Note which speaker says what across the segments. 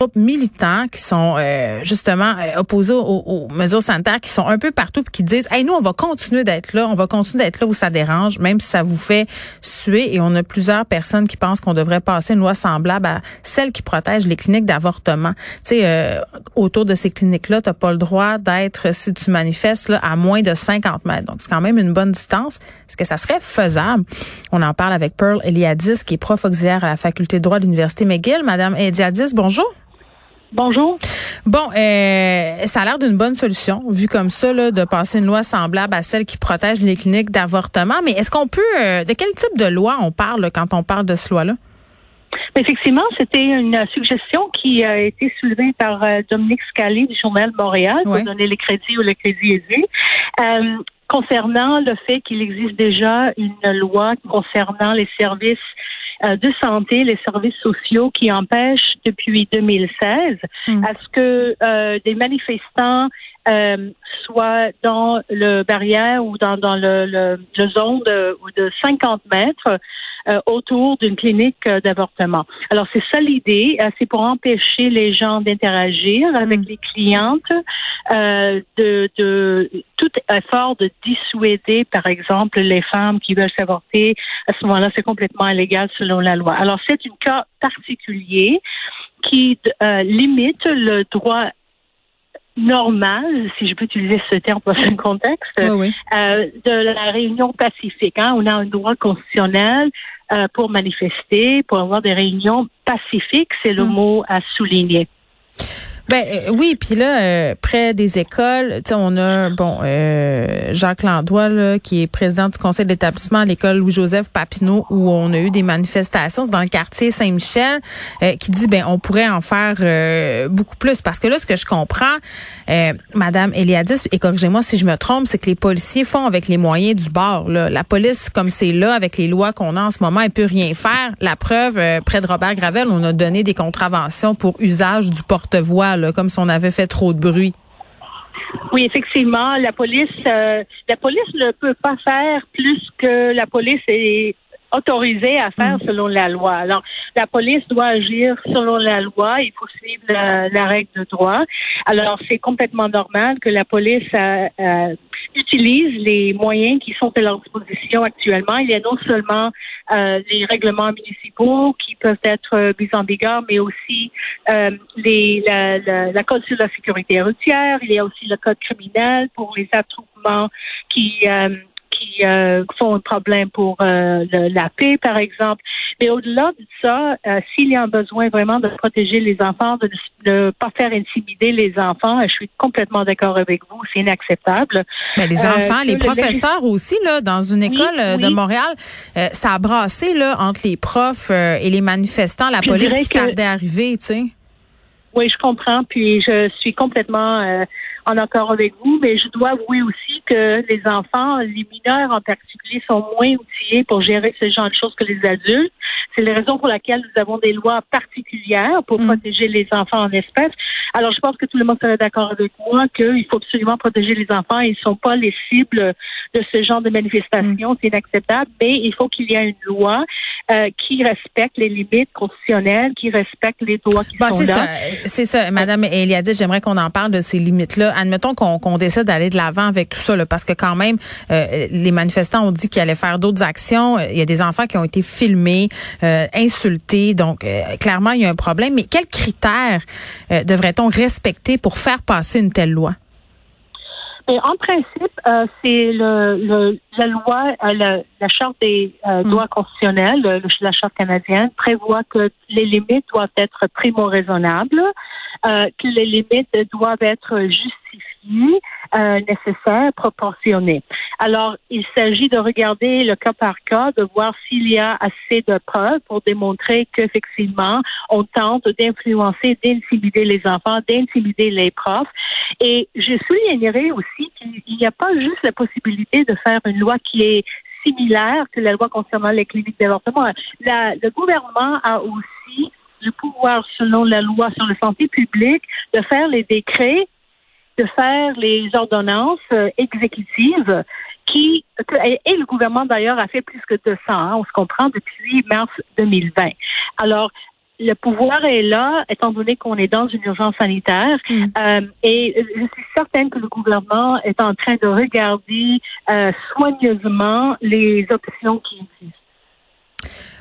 Speaker 1: groupes militants qui sont euh, justement euh, opposés aux, mesures sanitaires, qui sont un peu partout, puis qui disent, hey, nous, on va continuer d'être là, on va continuer d'être là où ça dérange, même si ça vous fait suer. Et on a plusieurs personnes qui pensent qu'on devrait passer une loi semblable à celle qui protège les cliniques d'avortement. Tu sais, euh, autour de ces cliniques-là, t'as pas le droit d'être, si tu manifestes, là, à moins de 50 mètres. Donc, c'est quand même une bonne distance. Est-ce que ça serait faisable? On en parle avec Pearl Eliadis, qui est prof auxiliaire à la faculté de droit de l'Université McGill. Madame Eliadis, bonjour.
Speaker 2: Bonjour.
Speaker 1: Bon, euh, ça a l'air d'une bonne solution, vu comme ça, là, de passer une loi semblable à celle qui protège les cliniques d'avortement. Mais est-ce qu'on peut, euh, de quel type de loi on parle quand on parle de ce loi-là?
Speaker 2: Effectivement, c'était une suggestion qui a été soulevée par euh, Dominique Scali du Journal Montréal pour donner les crédits où le crédit est dû. concernant le fait qu'il existe déjà une loi concernant les services euh, de santé, les services sociaux qui empêchent depuis 2016 hmm. à ce que euh, des manifestants euh, soient dans le barrière ou dans, dans le, le, zone de, de 50 mètres euh, autour d'une clinique euh, d'avortement. Alors c'est ça l'idée, c'est pour empêcher les gens d'interagir avec mm. les clientes, de, de tout effort de dissuader, par exemple, les femmes qui veulent s'avorter. À ce moment-là, c'est complètement illégal selon la loi. Alors c'est un cas particulier qui limite le droit normal, si je peux utiliser ce terme dans ce contexte, de la réunion pacifique. Hein. On a un droit constitutionnel euh, pour manifester, pour avoir des réunions pacifiques, c'est le hmm. mot à souligner.
Speaker 1: Ben euh, oui, puis là, euh, près des écoles, on a bon euh, Jacques Landois là, qui est président du conseil d'établissement à l'école Louis-Joseph Papineau où on a eu des manifestations dans le quartier Saint-Michel qui dit ben on pourrait en faire beaucoup plus parce que là ce que je comprends madame Eliadis et corrigez-moi si je me trompe, c'est que les policiers font avec les moyens du bord là. La police comme c'est là avec les lois qu'on a en ce moment, elle peut rien faire. La preuve près de Robert Gravel, on a donné des contraventions pour usage du porte-voix comme si on avait fait trop de bruit.
Speaker 2: Oui, effectivement, la police, euh, la police ne peut pas faire plus que la police est autorisée à faire mm. selon la loi. Alors, la police doit agir selon la loi. Il faut suivre la, règle de droit. Alors, c'est complètement normal que la police euh, euh, utilise les moyens qui sont à leur disposition actuellement. Il y a non seulement euh, les règlements municipaux qui peuvent être euh, mis en vigueur, mais aussi euh, les, la, la, la, code sur la sécurité routière. Il y a aussi le code criminel pour les attroupements qui qui euh, font un problème pour euh, la paix, par exemple. Mais au-delà de ça, euh, s'il y a un besoin vraiment de protéger les enfants, de ne pas faire intimider les enfants, je suis complètement d'accord avec vous, c'est inacceptable.
Speaker 1: Mais les enfants, les professeurs aussi, là, dans une école de Montréal, ça a brassé là, entre les profs et les manifestants, la police qui tardait à arriver, tu sais.
Speaker 2: Oui, je comprends, puis je suis complètement en accord avec vous, mais je dois avouer aussi que les enfants, les mineurs en particulier, sont moins outillés pour gérer ce genre de choses que les adultes. C'est la raison pour laquelle nous avons des lois particulières pour mm. protéger les enfants en espèces. Alors, je pense que tout le monde serait d'accord avec moi qu'il faut absolument protéger les enfants. Ils ne sont pas les cibles de ce genre de manifestation. Mm. C'est inacceptable, mais il faut qu'il y ait une loi euh, qui respecte les limites constitutionnelles, qui respecte les droits qui sont là.
Speaker 1: C'est ça, Madame Eliadis, j'aimerais qu'on en parle de ces limites-là. Admettons qu'on décide d'aller de l'avant avec tout ça, là, parce que quand même, euh, les manifestants ont dit qu'ils allaient faire d'autres actions. Il y a des enfants qui ont été filmés, euh, insultés, donc clairement, il y a un problème. Mais quels critères devrait-on respecter pour faire passer une telle loi?
Speaker 2: en principe, euh, c'est le, la loi, euh, la, charte des euh, mm. droits constitutionnels, la charte canadienne prévoit que les limites doivent être primo-raisonnables, que les limites doivent être justifiées, nécessaires, proportionnées. Alors, il s'agit de regarder le cas par cas, de voir s'il y a assez de preuves pour démontrer qu'effectivement, on tente d'influencer, d'intimider les enfants, d'intimider les profs. Et je soulignerai aussi qu'il n'y a pas juste la possibilité de faire une loi qui est similaire que la loi concernant les cliniques d'avortement. Le gouvernement a aussi le pouvoir, selon la loi sur la santé publique, de faire les décrets, de faire les ordonnances euh, exécutives qui et le gouvernement d'ailleurs a fait plus que 200, hein, on se comprend depuis mars 2020. Alors le pouvoir est là, étant donné qu'on est dans une urgence sanitaire. Mm. Euh, et je suis certaine que le gouvernement est en train de regarder euh, soigneusement les options qui existent.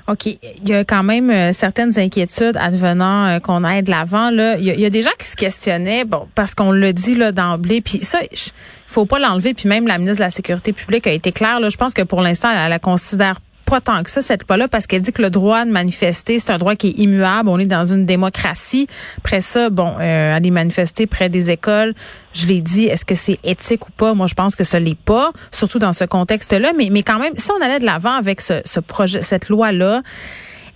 Speaker 1: OK. Il y a quand même euh, certaines inquiétudes advenant euh, qu'on aille de l'avant. Là. Il y, a, des gens qui se questionnaient, bon, parce qu'on le dit là d'emblée, puis ça, il faut pas l'enlever, puis même la ministre de la Sécurité publique a été claire. Là, je pense que pour l'instant, elle, la considère pas tant que ça, cette loi-là, parce qu'elle dit que le droit de manifester, c'est un droit qui est immuable. On est dans une démocratie. Après ça, bon, euh, aller manifester près des écoles, je l'ai dit, est-ce que c'est éthique ou pas? Moi, je pense que ce l'est pas, surtout dans ce contexte-là. Mais, mais quand même, si on allait de l'avant avec ce, ce projet, cette loi-là,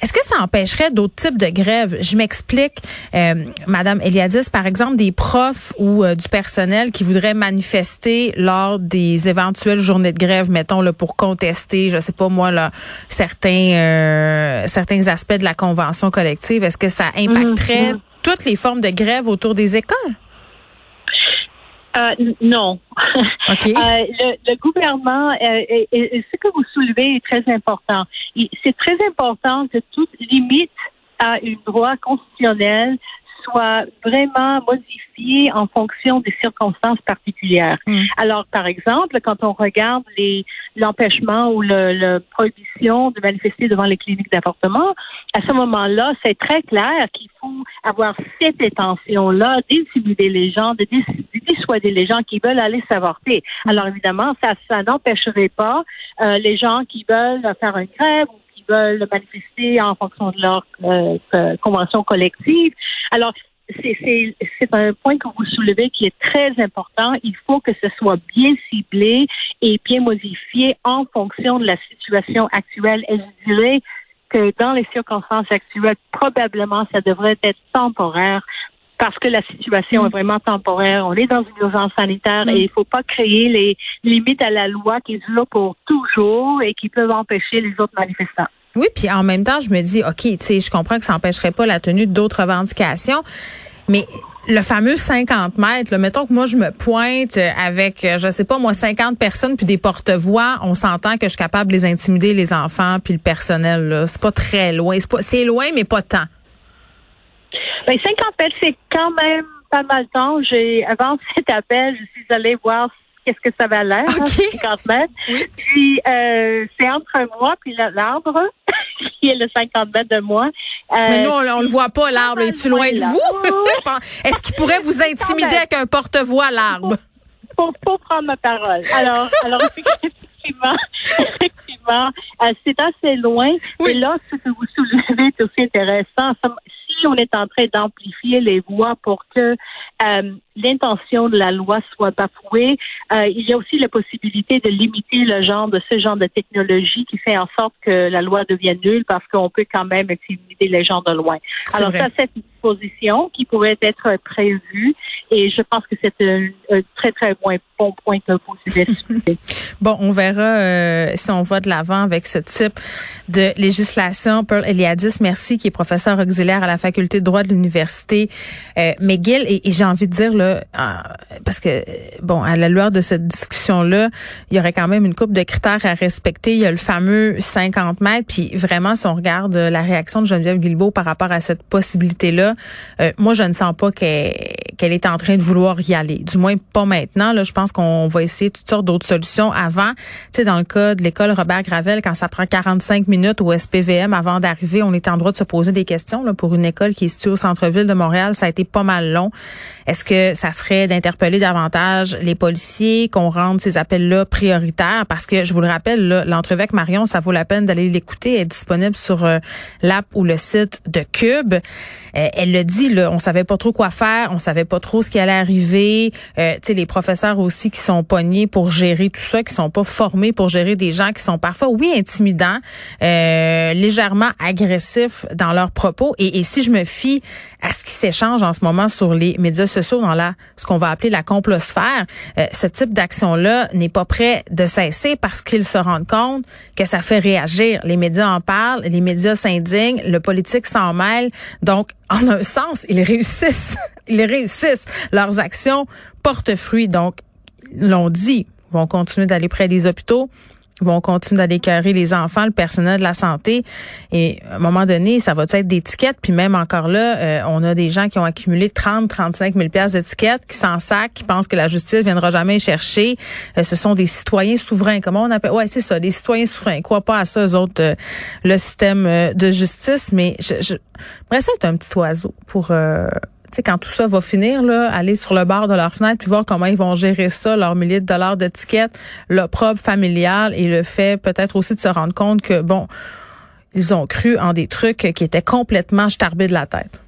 Speaker 1: est-ce que ça empêcherait d'autres types de grèves? Je m'explique, euh, Madame Eliadis, par exemple, des profs ou euh, du personnel qui voudraient manifester lors des éventuelles journées de grève, mettons, là, pour contester, je sais pas moi, là, certains, euh, certains aspects de la convention collective. Est-ce que ça impacterait mmh, mmh. toutes les formes de grève autour des écoles?
Speaker 2: Euh, non. euh, le, le, gouvernement, euh, ce que vous soulevez est très important. C'est très important que toute limite à un droit constitutionnel soit vraiment modifié en fonction des circonstances particulières. Mm. Alors, par exemple, quand on regarde les l'empêchement ou le, le, prohibition de manifester devant les cliniques d'avortement, à ce moment-là, c'est très clair qu'il faut avoir cette intention-là d'intimider les gens, de, dissuader les gens qui veulent aller s'avorter. Alors, évidemment, ça, ça n'empêcherait pas euh, les gens qui veulent faire une grève ou veulent manifester en fonction de leur euh, euh, convention collective. Alors, c'est un point que vous soulevez qui est très important. Il faut que ce soit bien ciblé et bien modifié en fonction de la situation actuelle. Et je dirais que dans les circonstances actuelles, probablement, ça devrait être temporaire parce que la situation est vraiment temporaire. On est dans une urgence sanitaire et il ne faut pas créer les limites à la loi qui sont là pour toujours et qui peuvent empêcher les autres manifestants.
Speaker 1: Oui, puis en même temps, je me dis, OK, tu sais, je comprends que ça n'empêcherait pas la tenue d'autres revendications, mais le fameux 50 mètres, là, mettons que moi je me pointe avec, je sais pas moi, 50 personnes puis des porte-voix, on s'entend que je suis capable de les intimider, les enfants puis le personnel. C'est pas très loin. C'est loin, mais pas tant.
Speaker 2: Ben, 50 mètres, c'est quand même pas mal de temps. J'ai, avant cet appel, je suis allée voir qu'est-ce que ça va l'air, 50 mètres. Puis, euh, c'est entre moi puis l'arbre, qui est le 50 mètres de moi.
Speaker 1: Euh, Mais nous, on, ne le voit pas, l'arbre. Es-tu loin de vous? Est-ce qu'il pourrait vous intimider avec un porte-voix, l'arbre?
Speaker 2: Pour, pour, prendre ma parole. Alors, alors effectivement, effectivement, euh, c'est assez loin. Et là, ce que vous soulevez est aussi intéressant on est en train d'amplifier les voix pour que euh, l'intention de la loi soit bafouée, euh, il y a aussi la possibilité de limiter le genre de ce genre de technologie qui fait en sorte que la loi devienne nulle parce qu'on peut quand même intimider les gens de loin. Alors ça, c'est une position qui pourrait être prévue et je pense que c'est un, très, très bon, point que vous discutez.
Speaker 1: bon, on verra euh, si on va de l'avant avec ce type de législation. Pearl Eliadis, merci, qui est professeur auxiliaire à la faculté de droit de l'Université euh, McGill. Et, j'ai envie de dire, euh, parce que, bon, à la lueur de cette discussion-là, il y aurait quand même une coupe de critères à respecter. Il y a le fameux 50 mètres. Puis vraiment, si on regarde la réaction de Geneviève Guilbeault par rapport à cette possibilité-là, euh, moi, je ne sens pas qu'elle est en train de vouloir y aller. Du moins, pas maintenant. Là, je pense qu'on va essayer toutes sortes d'autres solutions avant. Tu sais, dans le cas de l'école Robert Gravel, quand ça prend 45 minutes au SPVM avant d'arriver, on est en droit de se poser des questions. Là, pour une école qui est située au centre-ville de Montréal, ça a été pas mal long. Est-ce que ça serait d'interpeller davantage les policiers, qu'on rende ces appels-là prioritaires? Parce que, je vous le rappelle, l'entrevue avec Marion, ça vaut la peine d'aller l'écouter. Est disponible sur euh, l'app ou le site de Cube. Euh, elle le dit, là, on savait pas trop quoi faire, on savait pas trop ce qui allait arriver. Euh, tu sais, les professeurs aussi qui sont pognés pour gérer tout ça, qui sont pas formés pour gérer des gens qui sont parfois, oui, intimidants, légèrement agressifs dans leurs propos. Et, et si je me fie à ce qui s'échange en ce moment sur les médias sociaux dans la ce qu'on va appeler la complosphère, euh, ce type d'action-là n'est pas prêt de cesser parce qu'ils se rendent compte que ça fait réagir. Les médias en parlent, les médias s'indignent, le politique s'en mêle. Donc, en un sens, ils réussissent. Ils réussissent. Leurs actions portent fruit. Donc, l'on dit, vont continuer d'aller près des hôpitaux vont continuer d'aller carrer les enfants, le personnel de la santé. Et à un moment donné, ça va être des tickets? Puis même encore là, euh, on a des gens qui ont accumulé 30, 35 000 pièces de tickets, qui s'en sacent, qui pensent que la justice viendra jamais chercher. Euh, ce sont des citoyens souverains. Comment on appelle? Ouais, c'est ça, des citoyens souverains. Quoi pas à ça, eux autres, euh, le système de justice. Mais je, je, ça un petit oiseau pour quand tout ça va finir, là, aller sur le bord de leur fenêtre puis voir comment ils vont gérer ça, leurs milliers de dollars leur propre familial et le fait peut-être aussi de se rendre compte que, bon, ils ont cru en des trucs qui étaient complètement starbés de la tête.